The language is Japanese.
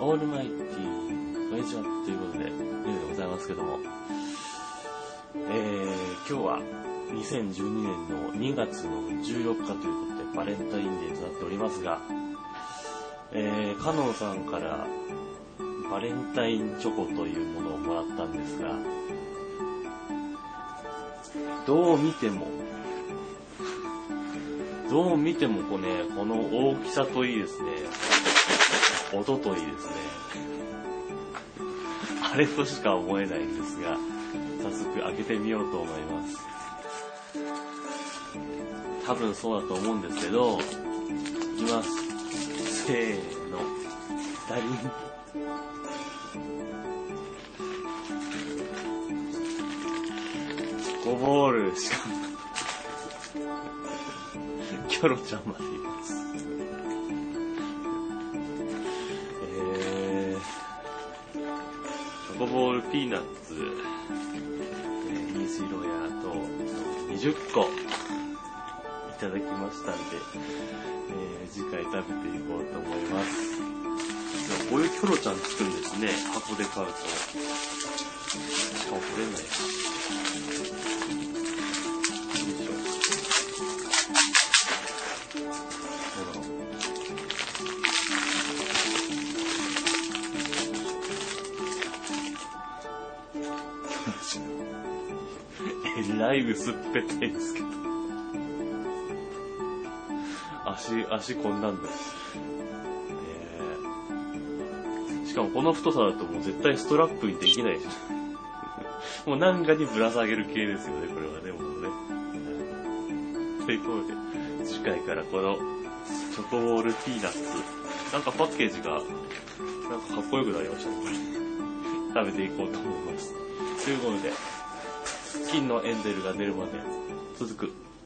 オールマイティー、こんにちは。ということで、ニューでございますけども、えー、今日は2012年の2月の14日ということで、バレンタインデーとなっておりますが、えー、カノンさんからバレンタインチョコというものをもらったんですが、どう見ても、どう見てもこうね、この大きさといいですね、音といいですね、あれとしか思えないんですが、早速開けてみようと思います。多分そうだと思うんですけど、いきます。せーの。ダリン。チョコボールしかも、キョロちゃんまでいます。コボールピーナッツ、えー、虹色やと20個いただきましたんで、えー次回食べていこうと思います。こういうキョロちゃんつくんですね、箱で買うと。しかも取れない えらい薄っぺったいですけど。足、足こんなんだ。えーしかもこの太さだともう絶対ストラップにできないし。もうなんかにぶら下げる系ですよね、これはね、もうね。ということで、次回からこのチョコボールピーナッツ、なんかパッケージが、なんかかっこよくなりましたね、これ。食べていこうと思います。ということで、金のエンゼルが出るまで続く。